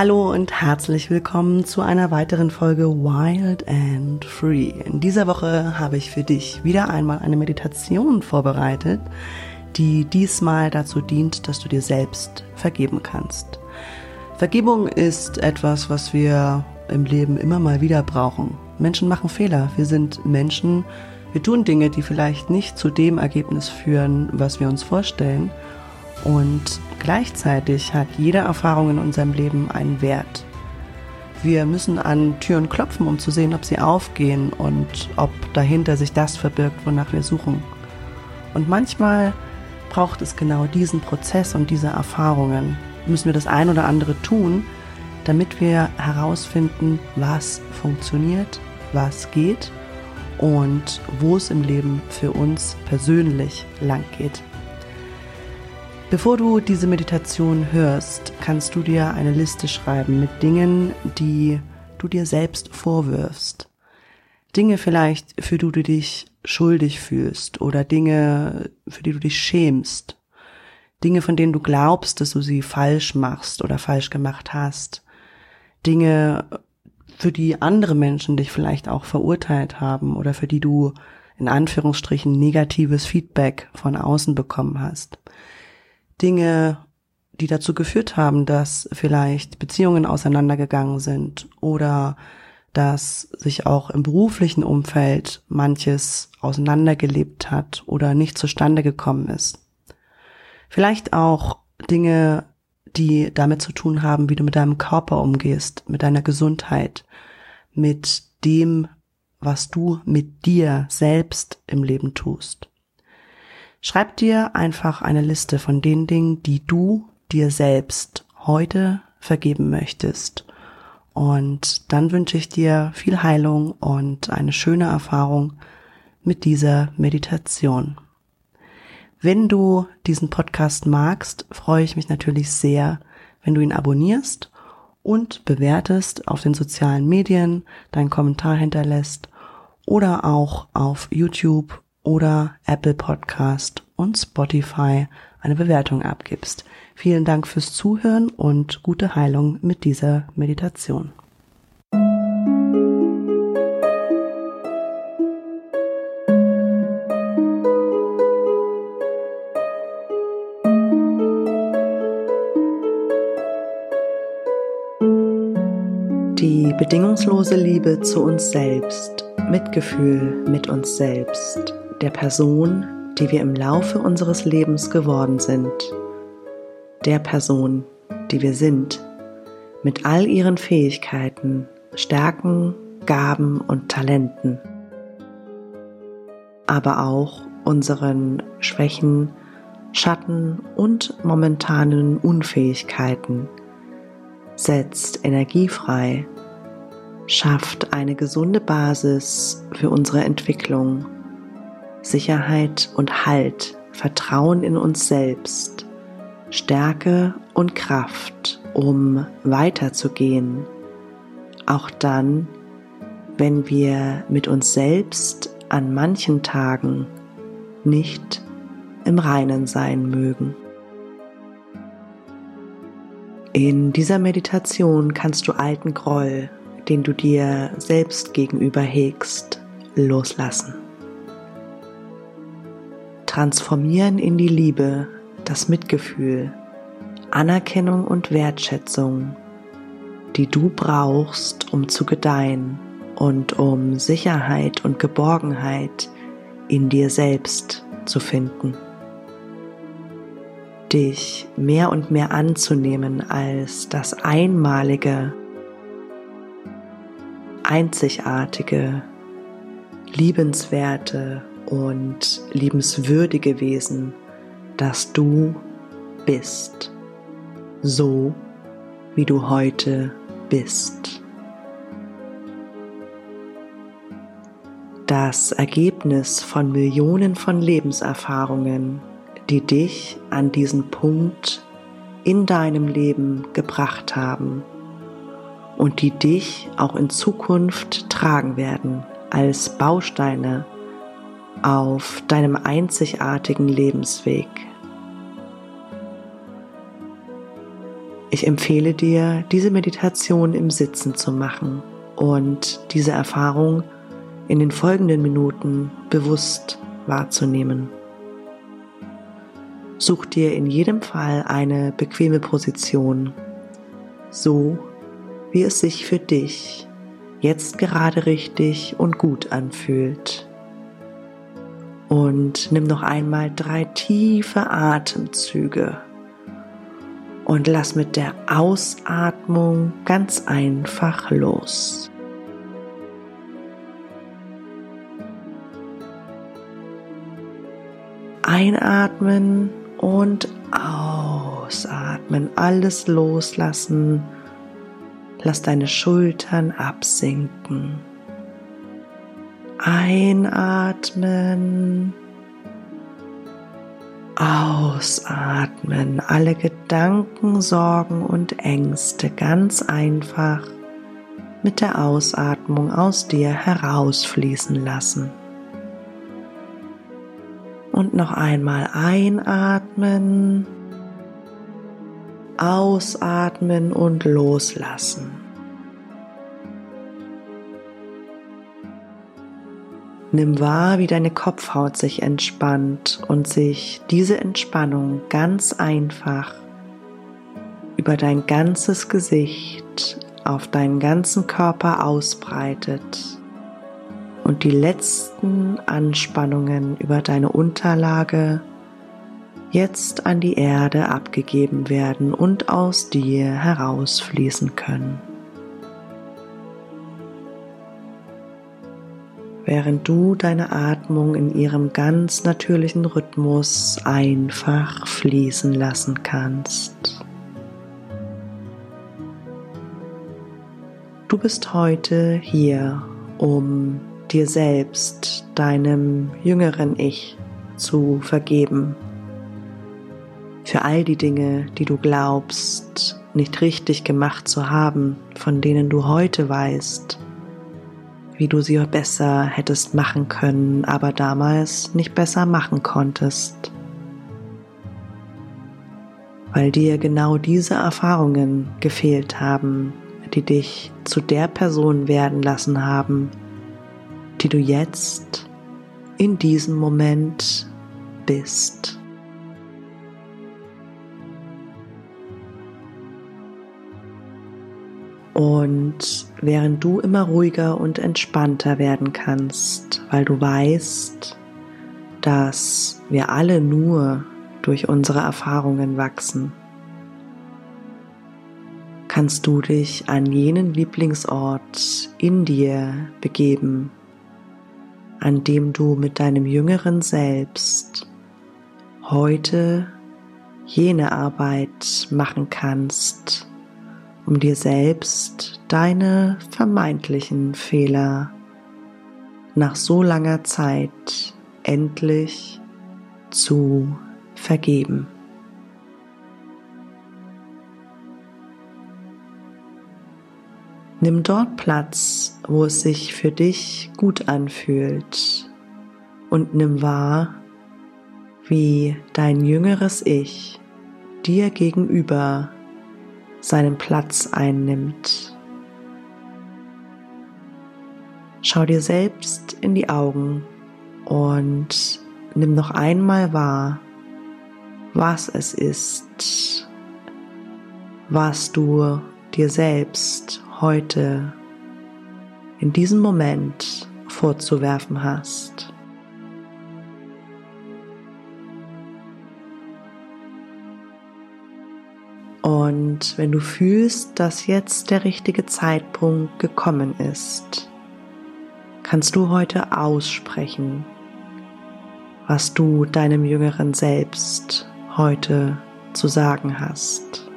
Hallo und herzlich willkommen zu einer weiteren Folge Wild and Free. In dieser Woche habe ich für dich wieder einmal eine Meditation vorbereitet, die diesmal dazu dient, dass du dir selbst vergeben kannst. Vergebung ist etwas, was wir im Leben immer mal wieder brauchen. Menschen machen Fehler. Wir sind Menschen. Wir tun Dinge, die vielleicht nicht zu dem Ergebnis führen, was wir uns vorstellen. Und gleichzeitig hat jede Erfahrung in unserem Leben einen Wert. Wir müssen an Türen klopfen, um zu sehen, ob sie aufgehen und ob dahinter sich das verbirgt, wonach wir suchen. Und manchmal braucht es genau diesen Prozess und diese Erfahrungen. Müssen wir das ein oder andere tun, damit wir herausfinden, was funktioniert, was geht und wo es im Leben für uns persönlich lang geht. Bevor du diese Meditation hörst, kannst du dir eine Liste schreiben mit Dingen, die du dir selbst vorwirfst. Dinge vielleicht, für die du dich schuldig fühlst oder Dinge, für die du dich schämst. Dinge, von denen du glaubst, dass du sie falsch machst oder falsch gemacht hast. Dinge, für die andere Menschen dich vielleicht auch verurteilt haben oder für die du in Anführungsstrichen negatives Feedback von außen bekommen hast. Dinge, die dazu geführt haben, dass vielleicht Beziehungen auseinandergegangen sind oder dass sich auch im beruflichen Umfeld manches auseinandergelebt hat oder nicht zustande gekommen ist. Vielleicht auch Dinge, die damit zu tun haben, wie du mit deinem Körper umgehst, mit deiner Gesundheit, mit dem, was du mit dir selbst im Leben tust. Schreib dir einfach eine Liste von den Dingen, die du dir selbst heute vergeben möchtest. Und dann wünsche ich dir viel Heilung und eine schöne Erfahrung mit dieser Meditation. Wenn du diesen Podcast magst, freue ich mich natürlich sehr, wenn du ihn abonnierst und bewertest auf den sozialen Medien, deinen Kommentar hinterlässt oder auch auf YouTube oder Apple Podcast und Spotify eine Bewertung abgibst. Vielen Dank fürs Zuhören und gute Heilung mit dieser Meditation. Die bedingungslose Liebe zu uns selbst, Mitgefühl mit uns selbst der Person, die wir im Laufe unseres Lebens geworden sind, der Person, die wir sind, mit all ihren Fähigkeiten, Stärken, Gaben und Talenten, aber auch unseren Schwächen, Schatten und momentanen Unfähigkeiten, setzt energiefrei, schafft eine gesunde Basis für unsere Entwicklung Sicherheit und Halt, Vertrauen in uns selbst, Stärke und Kraft, um weiterzugehen, auch dann, wenn wir mit uns selbst an manchen Tagen nicht im Reinen sein mögen. In dieser Meditation kannst du alten Groll, den du dir selbst gegenüber hegst, loslassen transformieren in die Liebe, das Mitgefühl, Anerkennung und Wertschätzung, die du brauchst, um zu gedeihen und um Sicherheit und Geborgenheit in dir selbst zu finden. Dich mehr und mehr anzunehmen als das einmalige, einzigartige, liebenswerte und liebenswürdige Wesen, das du bist, so wie du heute bist. Das Ergebnis von Millionen von Lebenserfahrungen, die dich an diesen Punkt in deinem Leben gebracht haben und die dich auch in Zukunft tragen werden als Bausteine auf deinem einzigartigen Lebensweg. Ich empfehle dir, diese Meditation im Sitzen zu machen und diese Erfahrung in den folgenden Minuten bewusst wahrzunehmen. Such dir in jedem Fall eine bequeme Position, so wie es sich für dich jetzt gerade richtig und gut anfühlt. Und nimm noch einmal drei tiefe Atemzüge und lass mit der Ausatmung ganz einfach los. Einatmen und ausatmen, alles loslassen. Lass deine Schultern absinken. Einatmen. Ausatmen. Alle Gedanken, Sorgen und Ängste ganz einfach mit der Ausatmung aus dir herausfließen lassen. Und noch einmal einatmen, ausatmen und loslassen. Nimm wahr, wie deine Kopfhaut sich entspannt und sich diese Entspannung ganz einfach über dein ganzes Gesicht auf deinen ganzen Körper ausbreitet und die letzten Anspannungen über deine Unterlage jetzt an die Erde abgegeben werden und aus dir herausfließen können. Während du deine Atmung in ihrem ganz natürlichen Rhythmus einfach fließen lassen kannst. Du bist heute hier, um dir selbst, deinem jüngeren Ich, zu vergeben. Für all die Dinge, die du glaubst, nicht richtig gemacht zu haben, von denen du heute weißt, wie du sie besser hättest machen können, aber damals nicht besser machen konntest. Weil dir genau diese Erfahrungen gefehlt haben, die dich zu der Person werden lassen haben, die du jetzt in diesem Moment bist. Und während du immer ruhiger und entspannter werden kannst, weil du weißt, dass wir alle nur durch unsere Erfahrungen wachsen, kannst du dich an jenen Lieblingsort in dir begeben, an dem du mit deinem jüngeren Selbst heute jene Arbeit machen kannst, um dir selbst deine vermeintlichen Fehler nach so langer Zeit endlich zu vergeben. Nimm dort Platz, wo es sich für dich gut anfühlt und nimm wahr, wie dein jüngeres Ich dir gegenüber seinen Platz einnimmt. Schau dir selbst in die Augen und nimm noch einmal wahr, was es ist, was du dir selbst heute in diesem Moment vorzuwerfen hast. Und wenn du fühlst, dass jetzt der richtige Zeitpunkt gekommen ist, kannst du heute aussprechen, was du deinem jüngeren Selbst heute zu sagen hast.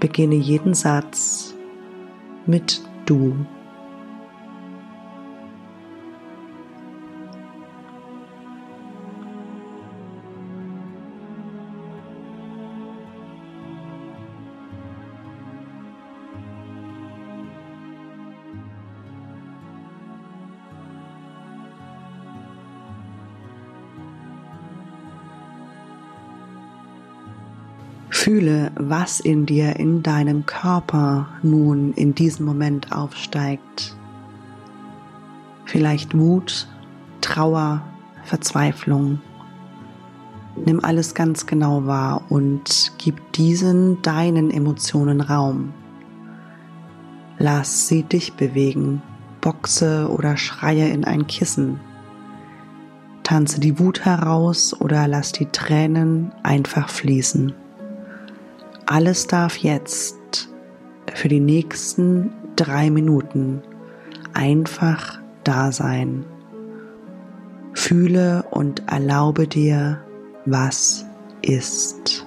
Beginne jeden Satz mit du. Fühle, was in dir, in deinem Körper nun in diesem Moment aufsteigt. Vielleicht Wut, Trauer, Verzweiflung. Nimm alles ganz genau wahr und gib diesen deinen Emotionen Raum. Lass sie dich bewegen, boxe oder schreie in ein Kissen. Tanze die Wut heraus oder lass die Tränen einfach fließen. Alles darf jetzt für die nächsten drei Minuten einfach da sein. Fühle und erlaube dir, was ist.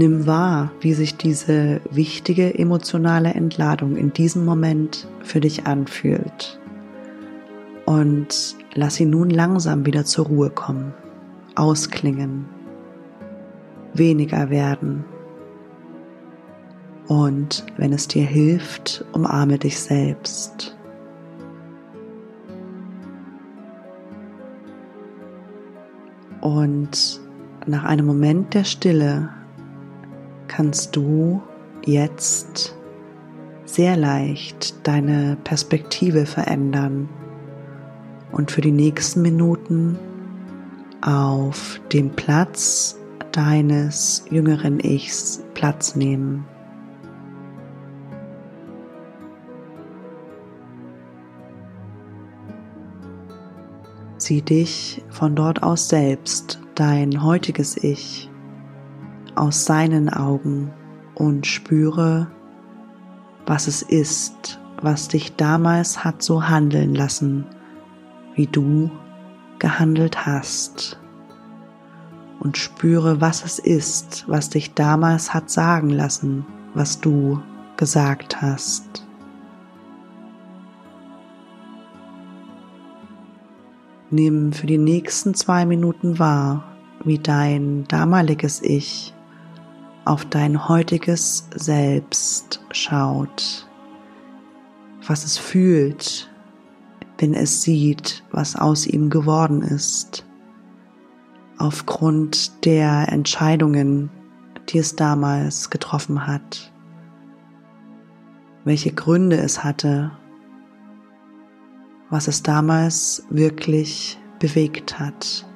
Nimm wahr, wie sich diese wichtige emotionale Entladung in diesem Moment für dich anfühlt. Und lass sie nun langsam wieder zur Ruhe kommen, ausklingen, weniger werden. Und wenn es dir hilft, umarme dich selbst. Und nach einem Moment der Stille kannst du jetzt sehr leicht deine Perspektive verändern und für die nächsten Minuten auf dem Platz deines jüngeren Ichs Platz nehmen. Sieh dich von dort aus selbst, dein heutiges Ich, aus seinen Augen und spüre, was es ist, was dich damals hat so handeln lassen, wie du gehandelt hast. und spüre, was es ist, was dich damals hat sagen lassen, was du gesagt hast. Nimm für die nächsten zwei Minuten wahr, wie dein damaliges Ich auf dein heutiges Selbst schaut, was es fühlt, wenn es sieht, was aus ihm geworden ist, aufgrund der Entscheidungen, die es damals getroffen hat, welche Gründe es hatte, was es damals wirklich bewegt hat.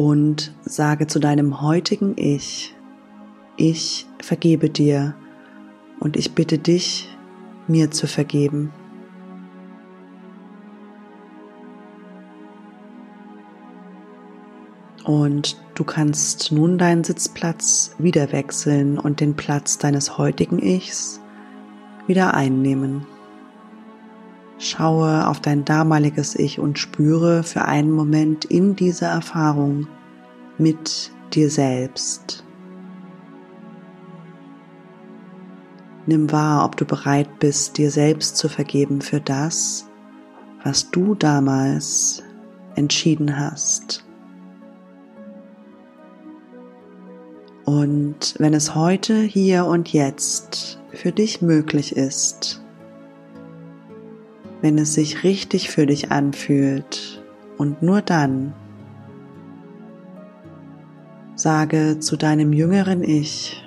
Und sage zu deinem heutigen Ich, ich vergebe dir und ich bitte dich, mir zu vergeben. Und du kannst nun deinen Sitzplatz wieder wechseln und den Platz deines heutigen Ichs wieder einnehmen. Schaue auf dein damaliges Ich und spüre für einen Moment in dieser Erfahrung mit dir selbst. Nimm wahr, ob du bereit bist, dir selbst zu vergeben für das, was du damals entschieden hast. Und wenn es heute, hier und jetzt für dich möglich ist, wenn es sich richtig für dich anfühlt und nur dann sage zu deinem jüngeren Ich,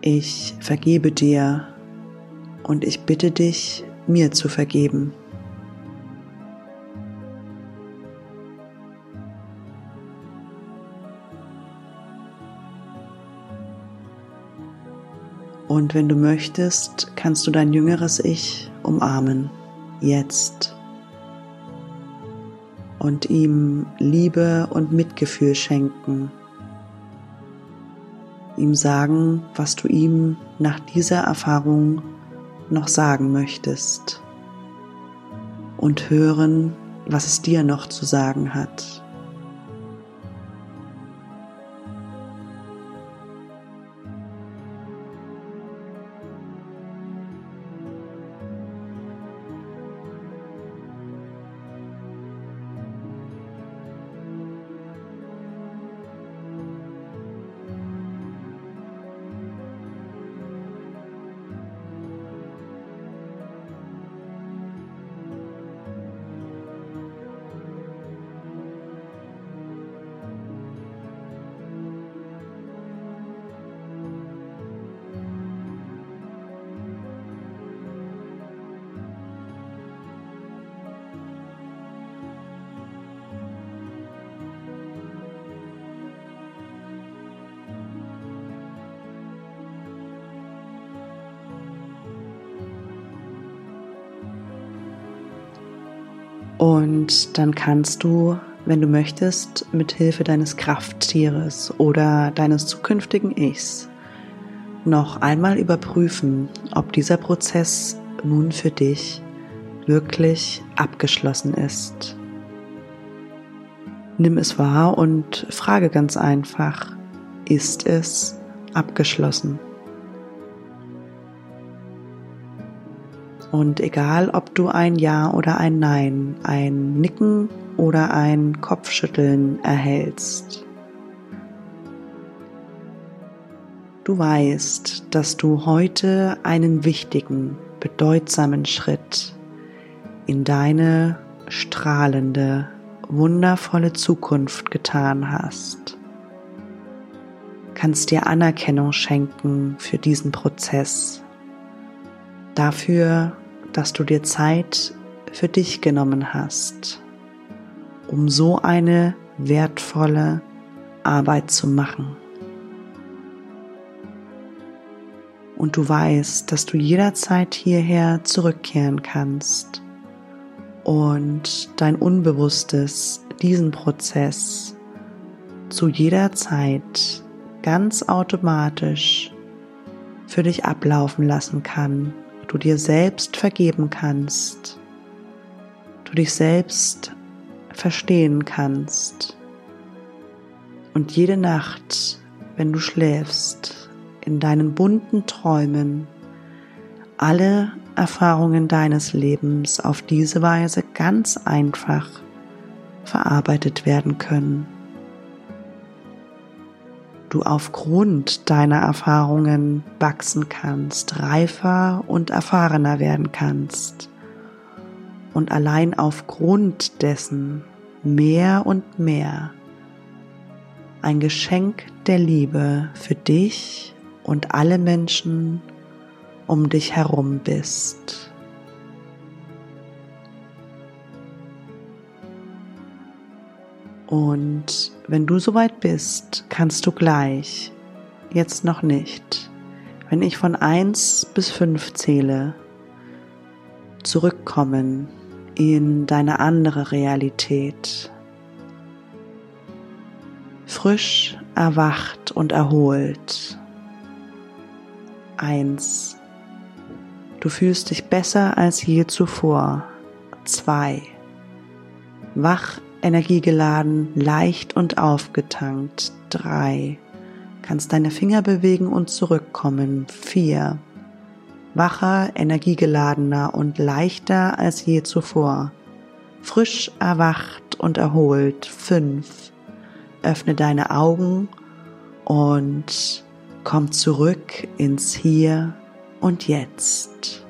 ich vergebe dir und ich bitte dich, mir zu vergeben. Und wenn du möchtest, kannst du dein jüngeres Ich umarmen, jetzt. Und ihm Liebe und Mitgefühl schenken. Ihm sagen, was du ihm nach dieser Erfahrung noch sagen möchtest. Und hören, was es dir noch zu sagen hat. Und dann kannst du, wenn du möchtest, mit Hilfe deines Krafttieres oder deines zukünftigen Ichs noch einmal überprüfen, ob dieser Prozess nun für dich wirklich abgeschlossen ist. Nimm es wahr und frage ganz einfach, ist es abgeschlossen? Und egal, ob du ein Ja oder ein Nein, ein Nicken oder ein Kopfschütteln erhältst, du weißt, dass du heute einen wichtigen, bedeutsamen Schritt in deine strahlende, wundervolle Zukunft getan hast. Kannst dir Anerkennung schenken für diesen Prozess, dafür, dass du dir Zeit für dich genommen hast, um so eine wertvolle Arbeit zu machen. Und du weißt, dass du jederzeit hierher zurückkehren kannst und dein Unbewusstes diesen Prozess zu jeder Zeit ganz automatisch für dich ablaufen lassen kann, du dir selbst vergeben kannst, du dich selbst verstehen kannst und jede Nacht, wenn du schläfst, in deinen bunten Träumen alle Erfahrungen deines Lebens auf diese Weise ganz einfach verarbeitet werden können. Du aufgrund deiner Erfahrungen wachsen kannst, reifer und erfahrener werden kannst und allein aufgrund dessen mehr und mehr ein Geschenk der Liebe für dich und alle Menschen um dich herum bist. Und wenn du soweit bist, kannst du gleich, jetzt noch nicht, wenn ich von 1 bis 5 zähle, zurückkommen in deine andere Realität. Frisch, erwacht und erholt. Eins. Du fühlst dich besser als je zuvor. 2. Wach, energiegeladen, leicht und aufgetankt. 3. Kannst deine Finger bewegen und zurückkommen. 4. Wacher, energiegeladener und leichter als je zuvor. Frisch erwacht und erholt. 5. Öffne deine Augen und komm zurück ins Hier und Jetzt.